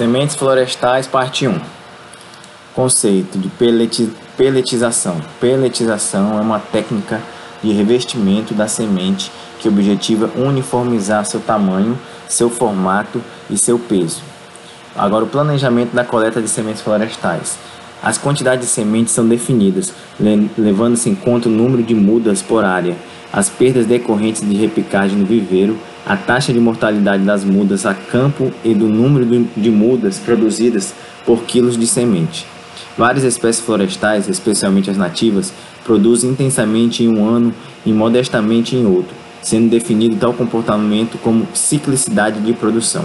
Sementes florestais, parte 1. Conceito de peletização. Peletização é uma técnica de revestimento da semente que objetiva uniformizar seu tamanho, seu formato e seu peso. Agora, o planejamento da coleta de sementes florestais. As quantidades de sementes são definidas, levando-se em conta o número de mudas por área, as perdas decorrentes de repicagem no viveiro, a taxa de mortalidade das mudas a campo e do número de mudas produzidas por quilos de semente. Várias espécies florestais, especialmente as nativas, produzem intensamente em um ano e modestamente em outro, sendo definido tal comportamento como ciclicidade de produção.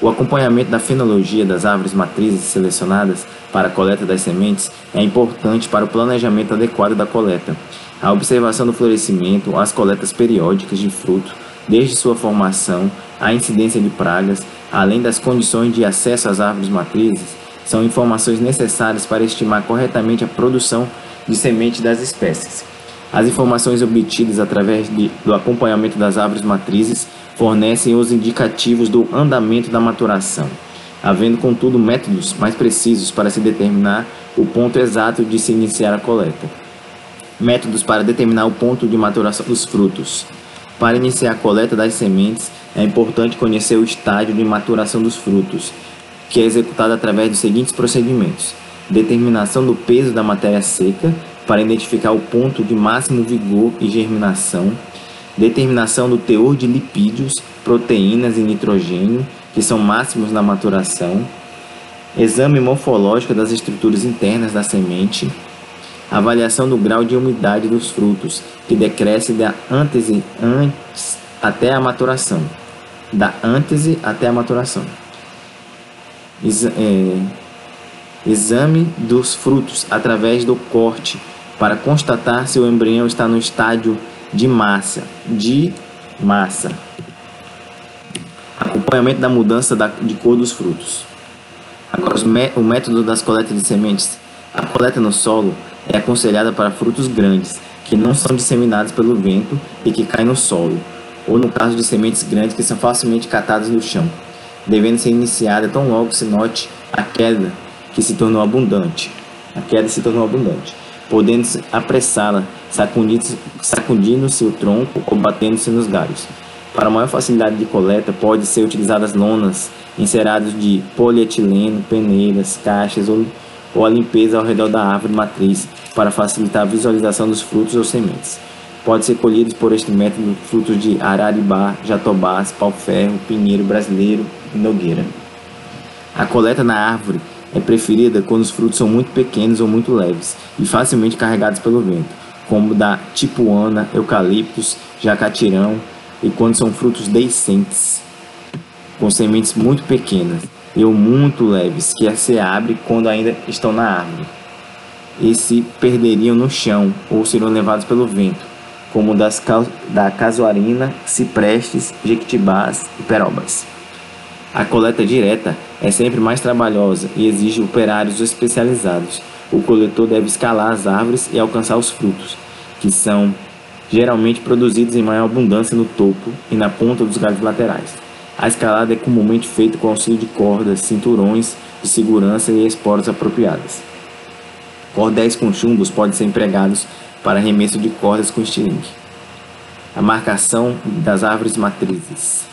O acompanhamento da fenologia das árvores matrizes selecionadas para a coleta das sementes é importante para o planejamento adequado da coleta. A observação do florescimento, as coletas periódicas de fruto, desde sua formação, a incidência de pragas, além das condições de acesso às árvores matrizes, são informações necessárias para estimar corretamente a produção de semente das espécies. As informações obtidas através de, do acompanhamento das árvores matrizes fornecem os indicativos do andamento da maturação, havendo, contudo, métodos mais precisos para se determinar o ponto exato de se iniciar a coleta. Métodos para determinar o ponto de maturação dos frutos. Para iniciar a coleta das sementes, é importante conhecer o estágio de maturação dos frutos, que é executado através dos seguintes procedimentos: determinação do peso da matéria seca para identificar o ponto de máximo vigor e germinação, determinação do teor de lipídios, proteínas e nitrogênio, que são máximos na maturação, exame morfológico das estruturas internas da semente, avaliação do grau de umidade dos frutos, que decresce da antese antes até a maturação, da antese até a maturação. É, exame dos frutos através do corte para constatar se o embrião está no estágio de massa, de massa. Acompanhamento da mudança da, de cor dos frutos. Agora, o método das coletas de sementes. A coleta no solo é aconselhada para frutos grandes, que não são disseminados pelo vento e que caem no solo, ou no caso de sementes grandes que são facilmente catadas no chão, devendo ser iniciada tão logo se note a queda que se tornou abundante. A queda se tornou abundante, podendo apressá-la, sacudindo-se sacudindo o tronco ou batendo-se nos galhos. Para maior facilidade de coleta, pode ser utilizadas lonas enceradas de polietileno, peneiras, caixas ou ou a limpeza ao redor da árvore matriz para facilitar a visualização dos frutos ou sementes. Pode ser colhidos por este método frutos de araribá, jatobás, pau-ferro, pinheiro brasileiro e nogueira. A coleta na árvore é preferida quando os frutos são muito pequenos ou muito leves e facilmente carregados pelo vento, como da tipuana, eucaliptos, jacatirão e quando são frutos deiscentes, com sementes muito pequenas e ou muito leves que se abre quando ainda estão na árvore e se perderiam no chão ou seriam levados pelo vento, como das da casuarina, ciprestes, jequitibás e perobas. A coleta direta é sempre mais trabalhosa e exige operários especializados. O coletor deve escalar as árvores e alcançar os frutos, que são geralmente produzidos em maior abundância no topo e na ponta dos galhos laterais. A escalada é comumente feita com auxílio de cordas, cinturões de segurança e esporas apropriadas. Cordéis com chumbos podem ser empregados para arremesso de cordas com estilingue. A marcação das árvores matrizes.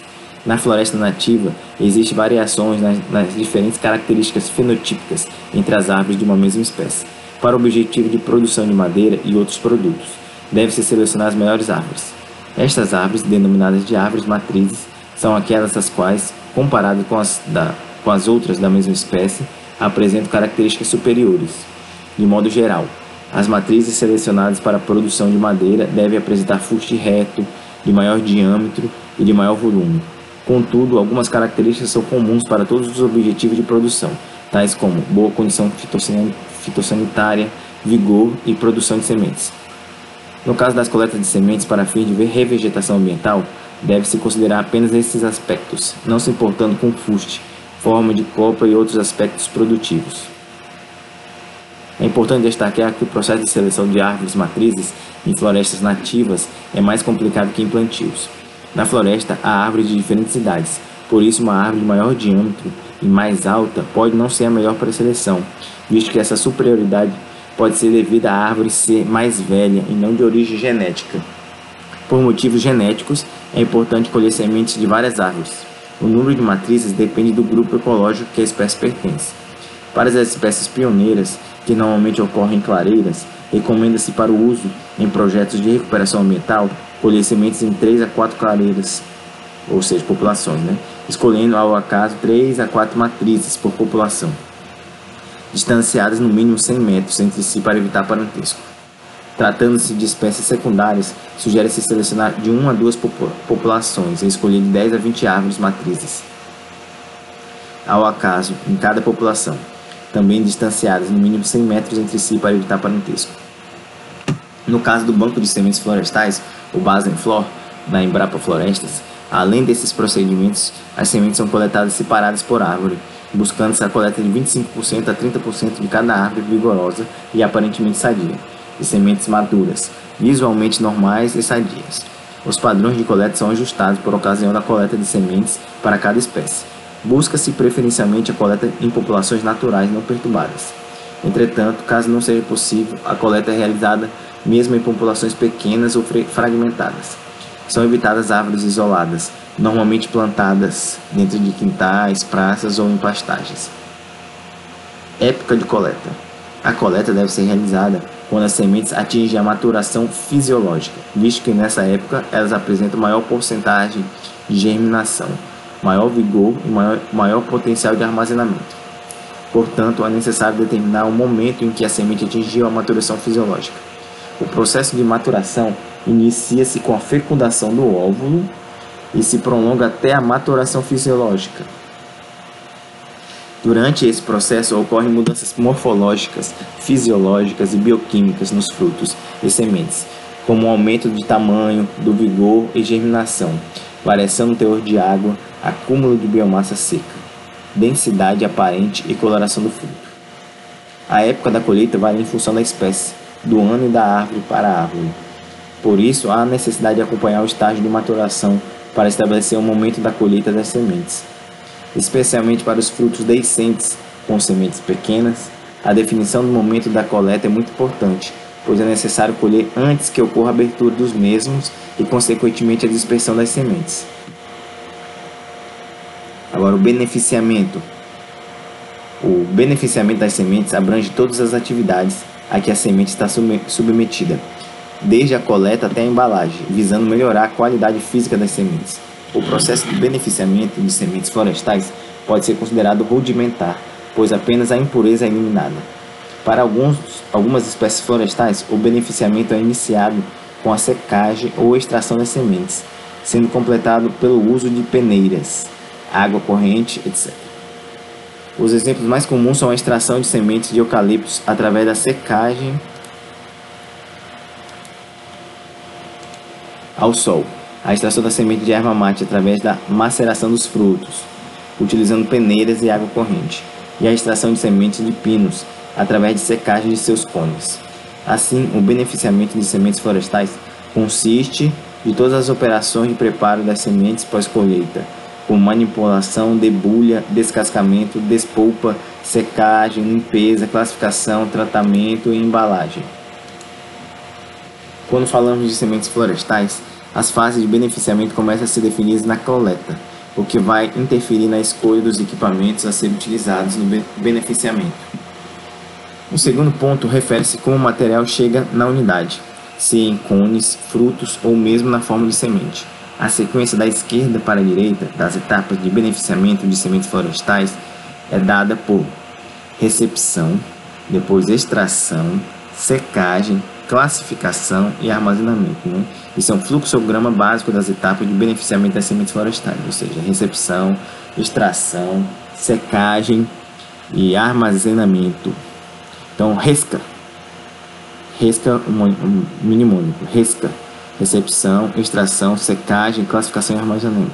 Na floresta nativa, existem variações nas, nas, diferentes características fenotípicas entre as árvores de uma mesma espécie, para o objetivo de produção de madeira e outros produtos. Deve-se selecionar as melhores árvores. Estas árvores, denominadas de árvores matrizes, são aquelas as quais, comparadas com as, da, com as outras da mesma espécie, apresentam características superiores. De modo geral, as matrizes selecionadas para a produção de madeira devem apresentar fuste reto, de maior diâmetro e de maior volume. Contudo, algumas características são comuns para todos os objetivos de produção, tais como boa condição fitossanitária, vigor e produção de sementes. No caso das coletas de sementes para fins de revegetação ambiental, Deve-se considerar apenas esses aspectos, não se importando com fuste, forma de copa e outros aspectos produtivos. É importante destacar que o processo de seleção de árvores matrizes em florestas nativas é mais complicado que em plantios. Na floresta há árvores de diferentes idades, por isso uma árvore de maior diâmetro e mais alta pode não ser a melhor para a seleção, visto que essa superioridade pode ser devida à árvore ser mais velha e não de origem genética. Por motivos genéticos, é importante colher sementes de várias árvores. O número de matrizes depende do grupo ecológico que a espécie pertence. Para as espécies pioneiras, que normalmente ocorrem em clareiras, recomenda-se para o uso em projetos de recuperação ambiental colher sementes em 3 a 4 clareiras, ou seja, populações, né? escolhendo ao acaso 3 a 4 matrizes por população, distanciadas no mínimo 100 metros entre si para evitar parentesco. Tratando-se de espécies secundárias, sugere-se selecionar de 1 a 2 populações e escolher de 10 a 20 árvores matrizes ao acaso em cada população, também distanciadas no mínimo 100 metros entre si para evitar parentesco. No caso do banco de sementes florestais, o Basenflor, da Embrapa Florestas, além desses procedimentos, as sementes são coletadas separadas por árvore, buscando-se a coleta de 25% a 30% de cada árvore vigorosa e aparentemente sadia e sementes maduras, visualmente normais e sadias. Os padrões de coleta são ajustados por ocasião da coleta de sementes para cada espécie. Busca-se preferencialmente a coleta em populações naturais não perturbadas. Entretanto, caso não seja possível, a coleta é realizada mesmo em populações pequenas ou fragmentadas. São evitadas árvores isoladas, normalmente plantadas dentro de quintais, praças ou em pastagens. Época de coleta: A coleta deve ser realizada quando as sementes atingem a maturação fisiológica, visto que nessa época elas apresentam maior porcentagem de germinação, maior vigor e maior, maior potencial de armazenamento. Portanto, é necessário determinar o momento em que a semente atingiu a maturação fisiológica. O processo de maturação inicia-se com a fecundação do óvulo e se prolonga até a maturação fisiológica, Durante esse processo ocorrem mudanças morfológicas, fisiológicas e bioquímicas nos frutos e sementes, como o aumento de tamanho, do vigor e germinação, variação no teor de água, acúmulo de biomassa seca, densidade aparente e coloração do fruto. A época da colheita varia em função da espécie, do ano e da árvore para a árvore. Por isso, há necessidade de acompanhar o estágio de maturação para estabelecer o momento da colheita das sementes especialmente para os frutos deiscentes com sementes pequenas. A definição do momento da coleta é muito importante, pois é necessário colher antes que ocorra a abertura dos mesmos e, consequentemente, a dispersão das sementes. Agora, o beneficiamento. O beneficiamento das sementes abrange todas as atividades a que a semente está submetida, desde a coleta até a embalagem, visando melhorar a qualidade física das sementes. O processo de beneficiamento de sementes florestais pode ser considerado rudimentar, pois apenas a impureza é eliminada. Para alguns, algumas espécies florestais, o beneficiamento é iniciado com a secagem ou extração das sementes, sendo completado pelo uso de peneiras, água corrente, etc. Os exemplos mais comuns são a extração de sementes de eucaliptos através da secagem ao sol a extração da semente de erva mate através da maceração dos frutos, utilizando peneiras e água corrente, e a extração de sementes de pinos através de secagem de seus cones. Assim, o beneficiamento de sementes florestais consiste de todas as operações de preparo das sementes pós-colheita, como manipulação, debulha, descascamento, despolpa, secagem, limpeza, classificação, tratamento e embalagem. Quando falamos de sementes florestais, as fases de beneficiamento começam a ser definidas na coleta, o que vai interferir na escolha dos equipamentos a serem utilizados no beneficiamento. O segundo ponto refere-se como o material chega na unidade, se em cones, frutos ou mesmo na forma de semente. A sequência da esquerda para a direita das etapas de beneficiamento de sementes florestais é dada por recepção, depois extração, secagem, classificação e armazenamento. Né? Isso é um fluxograma básico das etapas de beneficiamento das sementes florestais, ou seja, recepção, extração, secagem e armazenamento. Então, RESCA. RESCA, um. RESCA. Recepção, extração, secagem, classificação e armazenamento.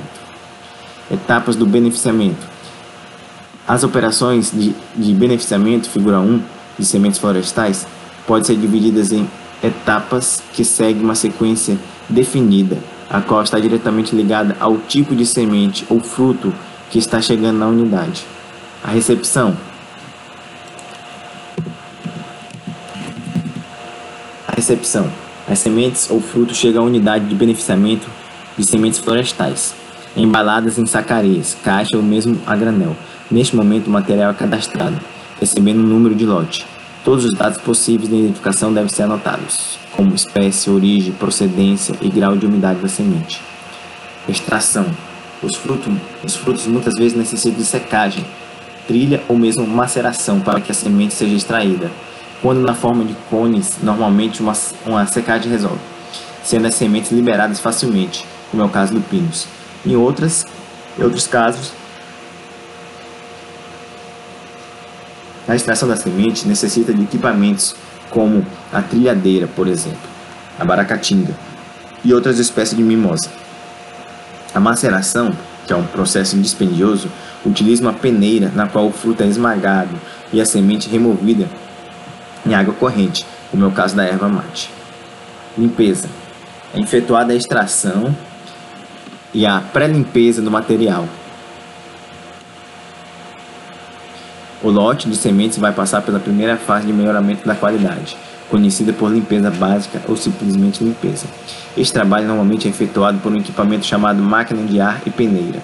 Etapas do beneficiamento. As operações de, de beneficiamento, figura 1, de sementes florestais, podem ser divididas em etapas que seguem uma sequência definida, a qual está diretamente ligada ao tipo de semente ou fruto que está chegando na unidade. A recepção. Recepção. As sementes ou frutos chegam à unidade de beneficiamento de sementes florestais, embaladas em sacareias, caixa ou mesmo a granel. Neste momento, o material é cadastrado, recebendo um número de lote. Todos os dados possíveis de identificação devem ser anotados, como espécie, origem, procedência e grau de umidade da semente. Extração. Os frutos, os frutos muitas vezes necessitam de secagem, trilha ou mesmo maceração para que a semente seja extraída. Quando na forma de cones, normalmente uma, uma secagem resolve, sendo as sementes liberadas facilmente, como é o caso do pinus. Em outras, em outros casos, a extração da semente necessita de equipamentos como a trilhadeira, por exemplo, a baracatinga e outras espécies de mimosa. A maceração, que é um processo dispendioso, utiliza uma peneira na qual o fruto é esmagado e a semente removida em água corrente, como é o caso da erva mate. Limpeza. É efetuada a extração e a pré-limpeza do material. O lote de sementes vai passar pela primeira fase de melhoramento da qualidade, conhecida por limpeza básica ou simplesmente limpeza. Este trabalho normalmente é efetuado por um equipamento chamado máquina de ar e peneira,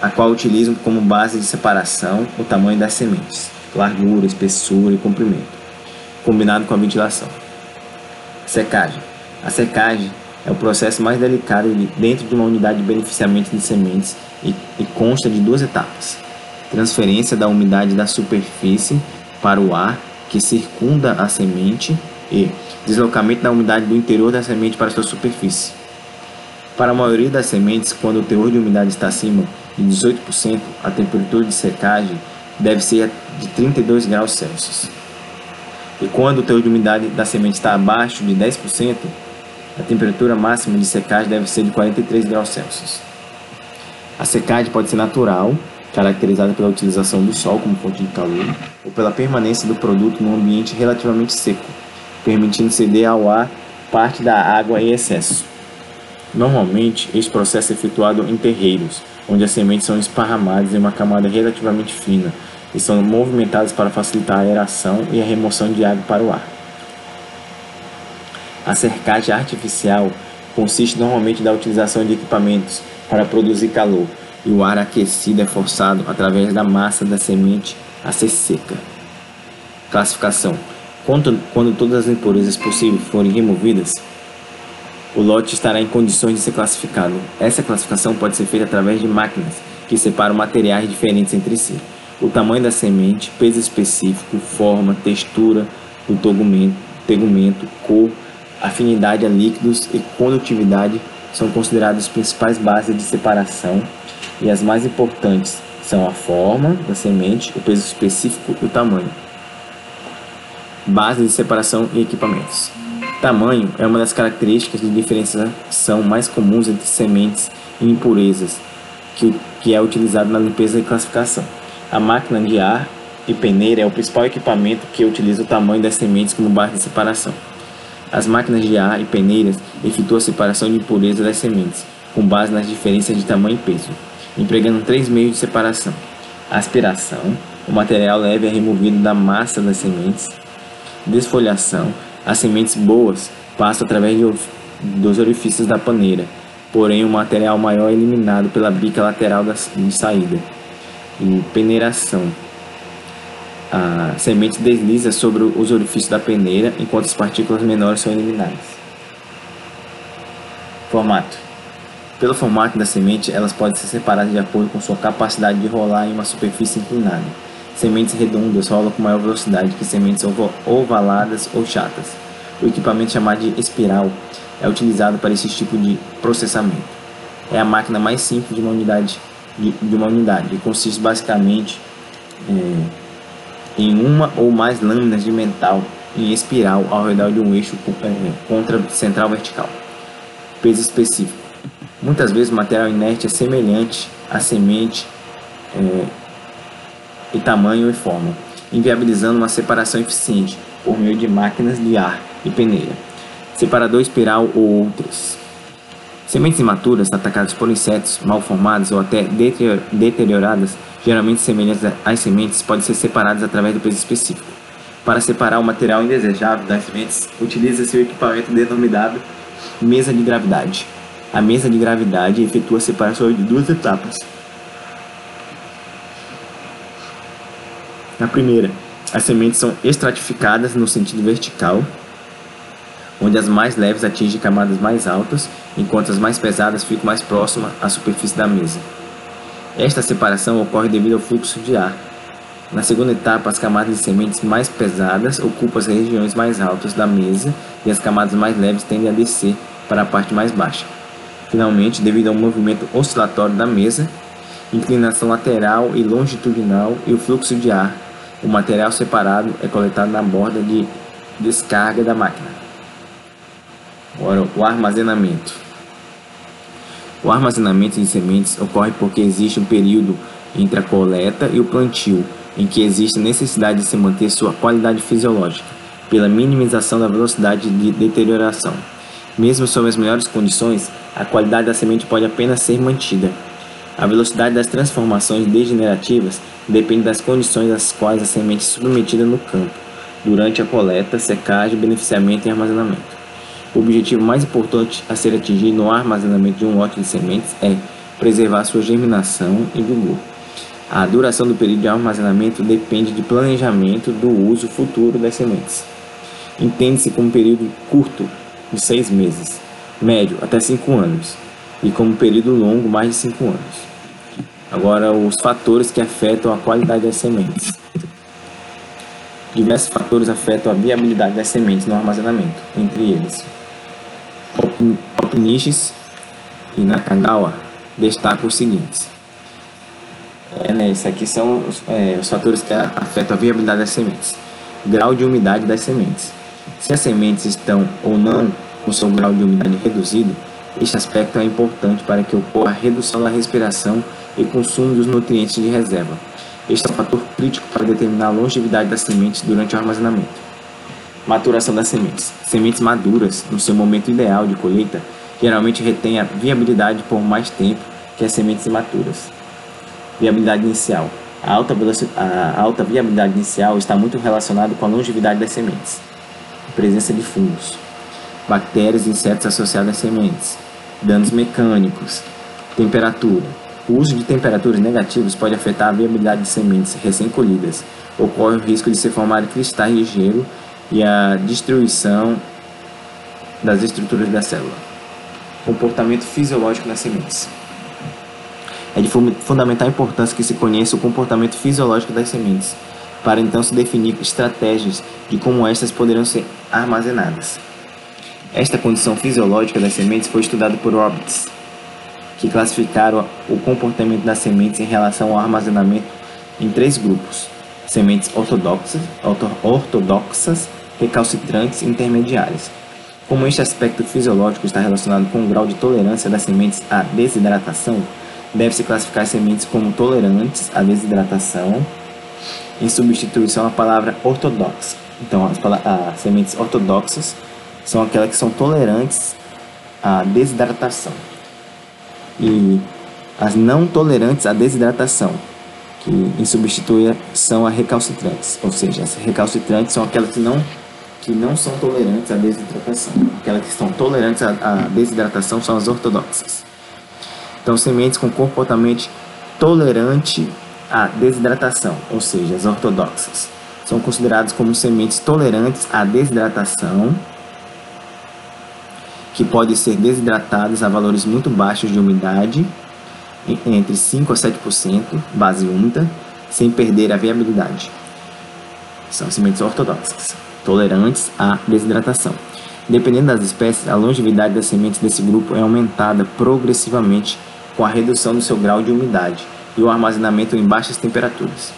a qual utilizam como base de separação o tamanho das sementes, largura, espessura e comprimento, combinado com a ventilação. Secagem. A secagem é o processo mais delicado dentro de uma unidade de beneficiamento de sementes e, e consta de duas etapas: transferência da umidade da superfície para o ar que circunda a semente e deslocamento da umidade do interior da semente para sua superfície. Para a maioria das sementes, quando o teor de umidade está acima de 18%, a temperatura de secagem deve ser de 32 graus Celsius. E quando o teor de umidade da semente está abaixo de 10%, a temperatura máxima de secagem deve ser de 43 graus Celsius. A secagem pode ser natural, caracterizada pela utilização do sol como fonte de calor, ou pela permanência do produto num ambiente relativamente seco, permitindo ceder ao ar parte da água em excesso. Normalmente, este processo é efetuado em terreiros, onde as sementes são esparramadas em uma camada relativamente fina e são movimentadas para facilitar a aeração e a remoção de água para o ar. A cercagem artificial consiste normalmente da utilização de equipamentos para produzir calor, e o ar aquecido é forçado através da massa da semente a ser seca. Classificação: quando, quando todas as impurezas possíveis forem removidas, o lote estará em condições de ser classificado. Essa classificação pode ser feita através de máquinas que separam materiais diferentes entre si. O tamanho da semente, peso específico, forma, textura do tegumento, tegumento cor, afinidade a líquidos e condutividade são consideradas as principais bases de separação e as mais importantes são a forma da semente, o peso específico e o tamanho. Base de separação e equipamentos. Tamanho é uma das características de diferenciação mais comuns entre sementes e impurezas, que, que é utilizado na limpeza e classificação. A máquina de ar e peneira é o principal equipamento que utiliza o tamanho das sementes como base de separação. As máquinas de ar e peneiras efetuam a separação de impureza das sementes, com base nas diferenças de tamanho e peso empregando três meios de separação: aspiração, o material leve é removido da massa das sementes, desfolhação, as sementes boas passam através de, dos orifícios da paneira, porém o material maior é eliminado pela bica lateral de saída, e peneiração. A semente desliza sobre os orifícios da peneira, enquanto as partículas menores são eliminadas. Formato pelo formato da semente, elas podem ser separadas de acordo com sua capacidade de rolar em uma superfície inclinada. Sementes redondas rolam com maior velocidade que sementes ovaladas ou chatas. O equipamento chamado de espiral é utilizado para esse tipo de processamento. É a máquina mais simples de uma unidade, de, de uma unidade e consiste basicamente é, em uma ou mais lâminas de metal em espiral ao redor de um eixo é, contra central vertical. Peso específico Muitas vezes o material inerte é semelhante à semente é, e tamanho e forma, inviabilizando uma separação eficiente por meio de máquinas de ar e peneira, separador espiral ou outras. Sementes imaturas atacadas por insetos mal formadas ou até deterioradas geralmente semelhantes às sementes, podem ser separadas através do peso específico. Para separar o material indesejável das sementes, utiliza-se o equipamento denominado mesa de gravidade. A mesa de gravidade efetua a separação de duas etapas. Na primeira, as sementes são estratificadas no sentido vertical, onde as mais leves atingem camadas mais altas, enquanto as mais pesadas ficam mais próximas à superfície da mesa. Esta separação ocorre devido ao fluxo de ar. Na segunda etapa, as camadas de sementes mais pesadas ocupam as regiões mais altas da mesa e as camadas mais leves tendem a descer para a parte mais baixa. Finalmente, devido ao movimento oscilatório da mesa, inclinação lateral e longitudinal e o fluxo de ar, o material separado é coletado na borda de descarga da máquina. Agora, o armazenamento. O armazenamento de sementes ocorre porque existe um período entre a coleta e o plantio, em que existe necessidade de se manter sua qualidade fisiológica, pela minimização da velocidade de deterioração. Mesmo sob as melhores condições, a qualidade da semente pode apenas ser mantida. A velocidade das transformações degenerativas depende das condições às quais a semente é submetida no campo, durante a coleta, secagem, beneficiamento e armazenamento. O objetivo mais importante a ser atingido no armazenamento de um lote de sementes é preservar sua germinação e vigor. A duração do período de armazenamento depende de planejamento do uso futuro das sementes. Entende-se como período curto, de seis meses, médio até cinco anos, e como período longo, mais de cinco anos. Agora, os fatores que afetam a qualidade das sementes. Diversos fatores afetam a viabilidade das sementes no armazenamento, entre eles Opniches e Nakagawa destacam os seguintes. É, né, isso aqui são os, é, os fatores que afetam a viabilidade das sementes. Grau de umidade das sementes. Se as sementes estão ou não com seu grau de umidade reduzido, este aspecto é importante para que ocorra a redução da respiração e consumo dos nutrientes de reserva. Este é um fator crítico para determinar a longevidade das sementes durante o armazenamento. Maturação das sementes. Sementes maduras, no seu momento ideal de colheita, geralmente retêm a viabilidade por mais tempo que as sementes imaturas. Viabilidade inicial. A alta, a alta viabilidade inicial está muito relacionada com a longevidade das sementes. presença de fungos, bactérias e insetos associados às sementes, danos mecânicos, temperatura. O uso de temperaturas negativas pode afetar a viabilidade de sementes recém-colhidas. Ocorre o risco de se formar cristais de gelo e a destruição das estruturas da célula. Comportamento fisiológico das sementes. É de fundamental importância que se conheça o comportamento fisiológico das sementes, para então se definir estratégias de como estas poderão ser armazenadas. Esta condição fisiológica das sementes foi estudada por Roberts, que classificaram o comportamento das sementes em relação ao armazenamento em três grupos: sementes ortodoxas, ortodoxas recalcitrantes e intermediárias. Como este aspecto fisiológico está relacionado com o grau de tolerância das sementes à desidratação, deve-se classificar as sementes como tolerantes à desidratação, em substituição à palavra ortodoxa. Então, as, as sementes ortodoxas são aquelas que são tolerantes à desidratação. E as não tolerantes à desidratação, que em substituição a recalcitrantes, ou seja, as recalcitrantes são aquelas que não que não são tolerantes à desidratação. Aquelas que são tolerantes à, à desidratação são as ortodoxas. Então, sementes com comportamento tolerante à desidratação, ou seja, as ortodoxas, são consideradas como sementes tolerantes à desidratação, que podem ser desidratadas a valores muito baixos de umidade, entre 5 a 7%, base úmida, sem perder a viabilidade. São sementes ortodoxas tolerantes à desidratação. Dependendo das espécies, a longevidade das sementes desse grupo é aumentada progressivamente com a redução do seu grau de umidade e o armazenamento em baixas temperaturas.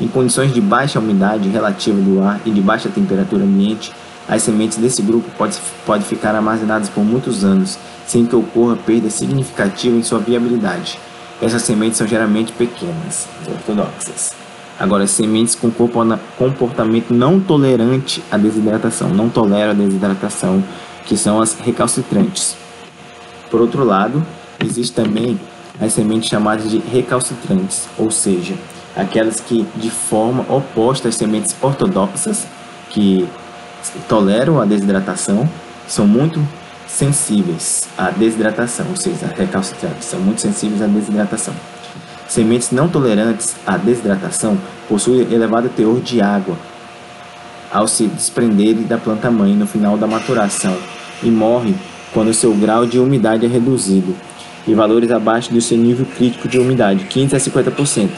Em condições de baixa umidade relativa do ar e de baixa temperatura ambiente, as sementes desse grupo podem pode ficar armazenadas por muitos anos, sem que ocorra perda significativa em sua viabilidade. Essas sementes são geralmente pequenas, ortodoxas. Agora, sementes com comportamento não tolerante à desidratação, não toleram a desidratação, que são as recalcitrantes. Por outro lado, existe também as sementes chamadas de recalcitrantes, ou seja, aquelas que de forma oposta às sementes ortodoxas, que toleram a desidratação, são muito sensíveis à desidratação, ou seja, recalcitrantes, são muito sensíveis à desidratação. Sementes não tolerantes à desidratação possuem elevado teor de água ao se desprenderem da planta mãe no final da maturação e morrem quando seu grau de umidade é reduzido e valores abaixo do seu nível crítico de umidade, 15 a 50%.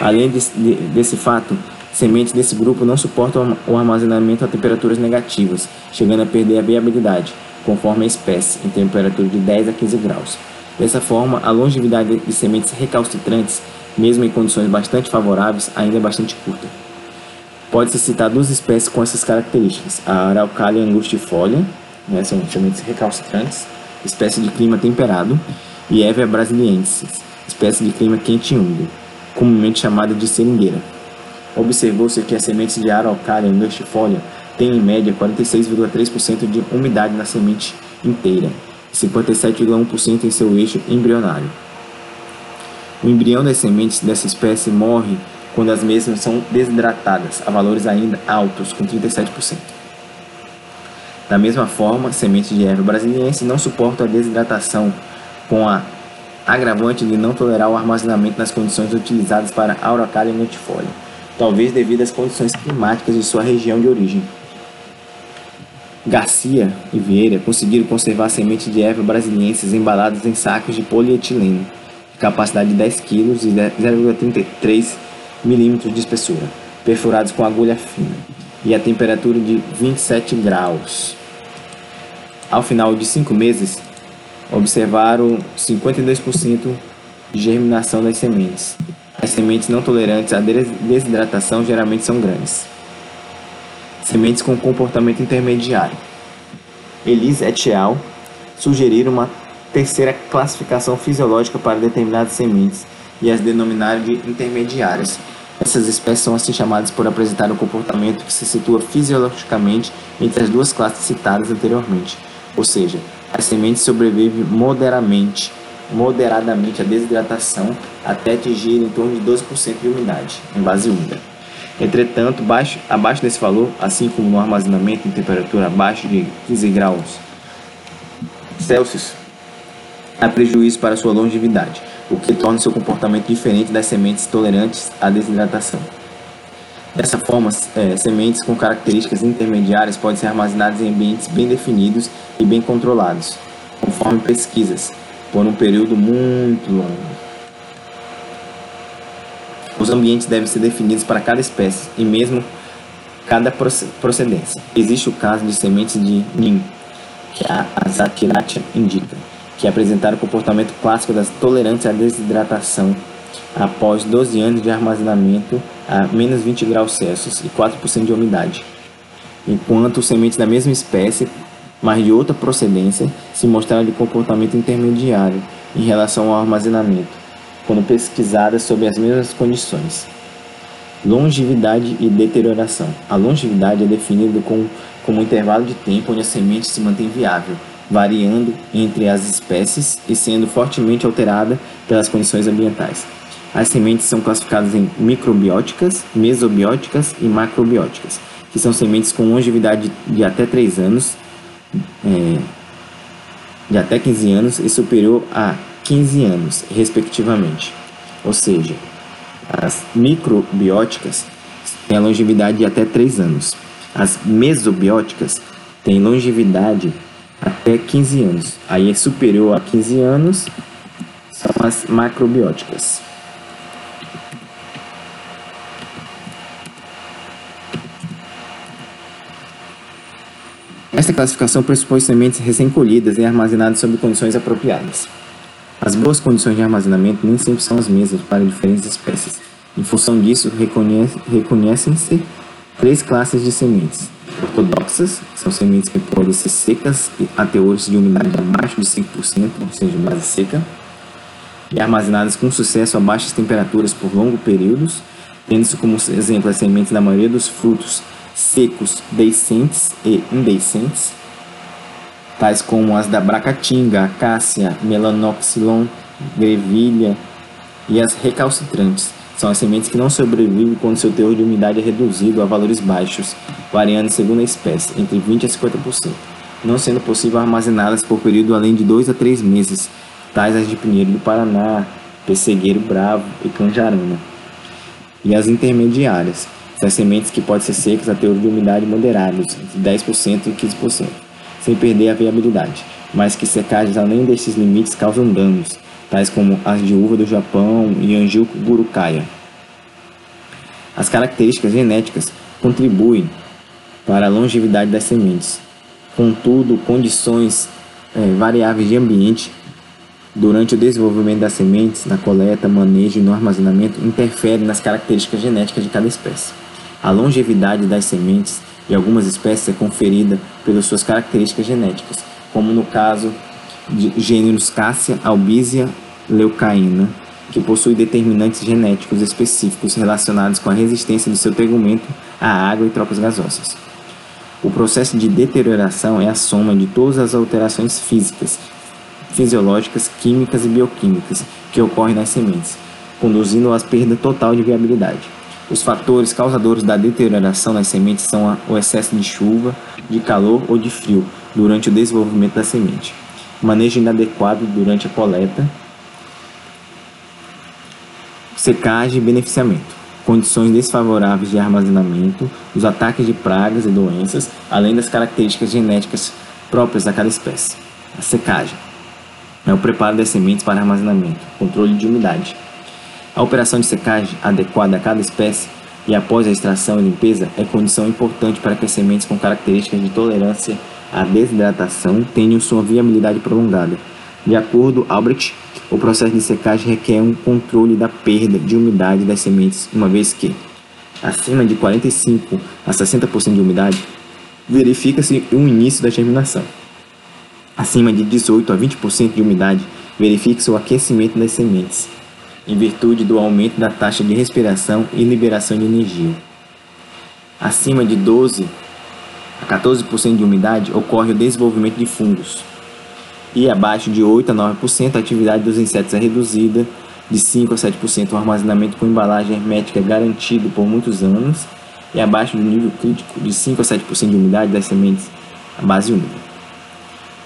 Além desse, desse fato, sementes desse grupo não suportam o armazenamento a temperaturas negativas, chegando a perder a viabilidade, conforme a espécie, em temperatura de 10 a 15 graus. Dessa forma, a longevidade de sementes recalcitrantes, mesmo em condições bastante favoráveis, ainda é bastante curta. Pode-se citar duas espécies com essas características: a Araucaria angustifolia, né, são sementes recalcitrantes, espécie de clima temperado, e Hevea brasiliensis, espécie de clima quente e úmido, comumente chamada de seringueira. Observou-se que as sementes de Araucaria angustifolia têm em média 46,3% de umidade na semente inteira e 57,1% em seu eixo embrionário. O embrião das sementes dessa espécie morre quando as mesmas são desidratadas a valores ainda altos, com 37%. Da mesma forma, sementes de erva brasiliense não suportam a desidratação com a agravante de não tolerar o armazenamento nas condições utilizadas para Araucaria multifolia, talvez devido às condições climáticas de sua região de origem. Garcia e Vieira conseguiram conservar sementes de erva brasilienses embaladas em sacos de polietileno, de capacidade de 10 kg e 0,33 milímetros de espessura, perfurados com agulha fina, e a temperatura de 27 graus. Ao final de 5 meses, observaram 52% de germinação das sementes. As sementes não tolerantes à desidratação geralmente são grandes. Sementes com comportamento intermediário. Elise et al. sugeriram uma terceira classificação fisiológica para determinadas sementes e as denominaram de intermediárias. Essas espécies são assim chamadas por apresentar um comportamento que se situa fisiologicamente entre as duas classes citadas anteriormente, ou seja, as sementes sobrevivem moderadamente, moderadamente à desidratação até atingir em torno de 12% de umidade em base úmida. Entretanto, baixo, abaixo desse valor, assim como no armazenamento em temperatura abaixo de 15 graus Celsius, há prejuízo para sua longevidade, o que torna seu comportamento diferente das sementes tolerantes à desidratação. Dessa forma, é, sementes com características intermediárias podem ser armazenadas em ambientes bem definidos e bem controlados, conforme pesquisas, por um período muito longo. Os ambientes devem ser definidos para cada espécie e mesmo cada procedência. Existe o caso de sementes de NIM, que a Zakiratia indica, que apresentaram o comportamento clássico das tolerantes à desidratação após 12 anos de armazenamento a menos 20 graus Celsius e 4% de umidade, enquanto sementes da mesma espécie, mas de outra procedência, se mostraram de comportamento intermediário em relação ao armazenamento, quando pesquisadas sob as mesmas condições. Longevidade e deterioração. A longevidade é definida como, como um intervalo de tempo onde a semente se mantém viável, variando entre as espécies e sendo fortemente alterada pelas condições ambientais. As sementes são classificadas em microbióticas, mesobióticas e macrobióticas, que são sementes com longevidade de até 3 anos, é, de até 15 anos e superior a 15 anos, respectivamente. Ou seja, as microbióticas têm a longevidade de até 3 anos. As mesobióticas têm longevidade até 15 anos. Aí é superior a 15 anos são as macrobióticas. Esta classificação pressupõe sementes recém-colhidas e armazenadas sob condições apropriadas. As boas condições de armazenamento nem sempre são as mesmas para diferentes espécies. Em função disso, reconhecem-se três classes de sementes. Ortodoxas, são sementes que podem ser secas a teores de umidade abaixo de 5%, ou seja, base seca, e armazenadas com sucesso a baixas temperaturas por longos períodos, tendo-se como exemplo as sementes da maioria dos frutos secos, deiscentes e indeiscentes, tais como as da bracatinga, acácia, melanoxylon grevilha e as recalcitrantes. São as sementes que não sobrevivem quando seu teor de umidade é reduzido a valores baixos, variando segundo a espécie, entre 20% a 50%, não sendo possível armazená-las por período além de 2 a 3 meses, tais as de Pinheiro do Paraná, Pessegueiro Bravo e Canjarana. E as intermediárias, são as sementes que podem ser secas a teor de umidade moderados, entre 10% e 15%, sem perder a viabilidade, mas que secagens além destes limites causam danos, tais como as de uva do Japão e angiu gurucaia. As características genéticas contribuem para a longevidade das sementes. Contudo, condições é, variáveis de ambiente durante o desenvolvimento das sementes, na coleta, manejo e no armazenamento interferem nas características genéticas de cada espécie. A longevidade das sementes de algumas espécies é conferida pelas suas características genéticas, como no caso de gêneros Cássia, Albizia, Leucaína, que possui determinantes genéticos específicos relacionados com a resistência do seu tegumento à água e trocas gasosas. O processo de deterioração é a soma de todas as alterações físicas, fisiológicas, químicas e bioquímicas que ocorrem nas sementes, conduzindo à perda total de viabilidade. Os fatores causadores da deterioração das sementes são o excesso de chuva, de calor ou de frio durante o desenvolvimento da semente, manejo inadequado durante a coleta, secagem e beneficiamento, condições desfavoráveis de armazenamento, os ataques de pragas e doenças, além das características genéticas próprias da cada espécie. A secagem é o preparo das sementes para armazenamento, controle de umidade, a operação de secagem adequada a cada espécie e após a extração e limpeza é condição importante para que sementes com características de tolerância à desidratação tenham sua viabilidade prolongada. De acordo Albrecht, o processo de secagem requer um controle da perda de umidade das sementes, uma vez que, acima de 45 a 60% de umidade, verifica-se o início da germinação. Acima de 18 a 20% de umidade, verifica-se o aquecimento das sementes em virtude do aumento da taxa de respiração e liberação de energia. Acima de 12 a 14% de umidade ocorre o desenvolvimento de fungos. E abaixo de 8 a 9% a atividade dos insetos é reduzida, de 5 a 7% o armazenamento com embalagem hermética é garantido por muitos anos, e abaixo do nível crítico de 5 a 7% de umidade das sementes, a base úmida.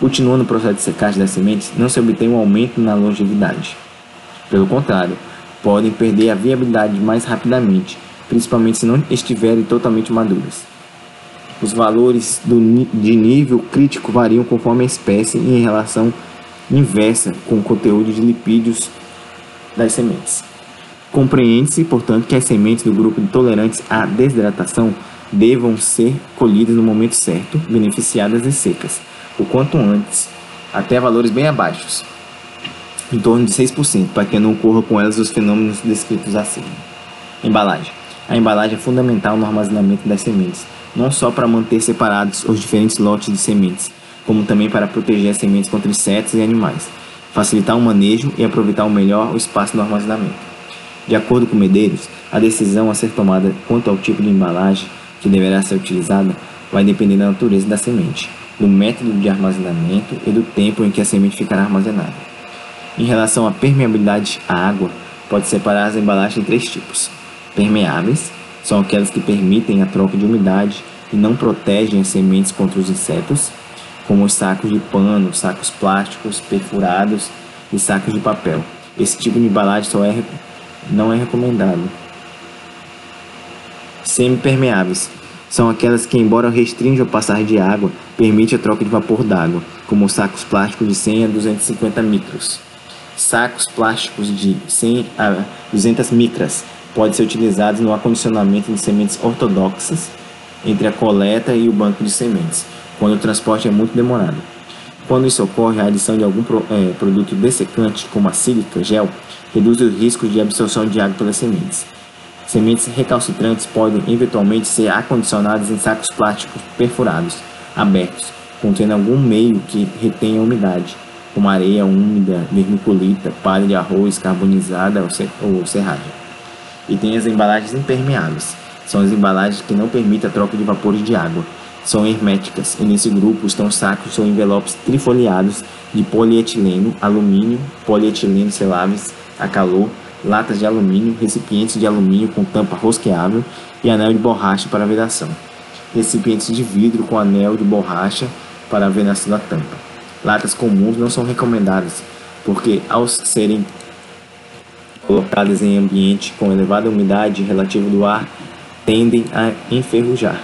Continuando o processo de secagem das sementes, não se obtém um aumento na longevidade. Pelo contrário, podem perder a viabilidade mais rapidamente, principalmente se não estiverem totalmente maduras. Os valores do, de nível crítico variam conforme a espécie e em relação inversa com o conteúdo de lipídios das sementes. Compreende-se, portanto, que as sementes do grupo de tolerantes à desidratação devam ser colhidas no momento certo, beneficiadas e secas, o quanto antes, até valores bem abaixo, em torno de 6%, para que não ocorra com elas os fenômenos descritos acima. Embalagem. A embalagem é fundamental no armazenamento das sementes, não só para manter separados os diferentes lotes de sementes, como também para proteger as sementes contra insetos e animais, facilitar o manejo e aproveitar o melhor o espaço no armazenamento. De acordo com Medeiros, a decisão a ser tomada quanto ao tipo de embalagem que deverá ser utilizada vai depender da natureza da semente, do método de armazenamento e do tempo em que a semente ficará armazenada. Em relação à permeabilidade à água, pode separar as embalagens em três tipos. Permeáveis são aquelas que permitem a troca de umidade e não protegem as sementes contra os insetos, como os sacos de pano, sacos plásticos perfurados e sacos de papel. Esse tipo de embalagem só é, não é recomendado. Semipermeáveis são aquelas que, embora restringam a passagem de água, permitem a troca de vapor d'água, como os sacos plásticos de 100 a 250 micros sacos plásticos de 100 a 200 micras podem ser utilizados no acondicionamento de sementes ortodoxas entre a coleta e o banco de sementes, quando o transporte é muito demorado. Quando isso ocorre, a adição de algum pro, é, produto dessecante, como a sílica, gel, reduz o risco de absorção de água pelas sementes. Sementes recalcitrantes podem eventualmente ser acondicionadas em sacos plásticos perfurados, abertos, contendo algum meio que retenha a umidade, como areia úmida, vermiculita, palha de arroz carbonizada ou serragem. E tem as embalagens impermeáveis. São as embalagens que não permitem a troca de vapores de água. são herméticas e nesse grupo estão sacos ou envelopes trifoliados de polietileno, alumínio, polietileno seláveis a calor, latas de alumínio, recipientes de alumínio com tampa rosqueável e anel de borracha para vedação. Recipientes de vidro com anel de borracha para vedação da tampa. Latas comuns não são recomendadas, porque ao serem colocadas em ambiente com elevada umidade relativa do ar, tendem a enferrujar.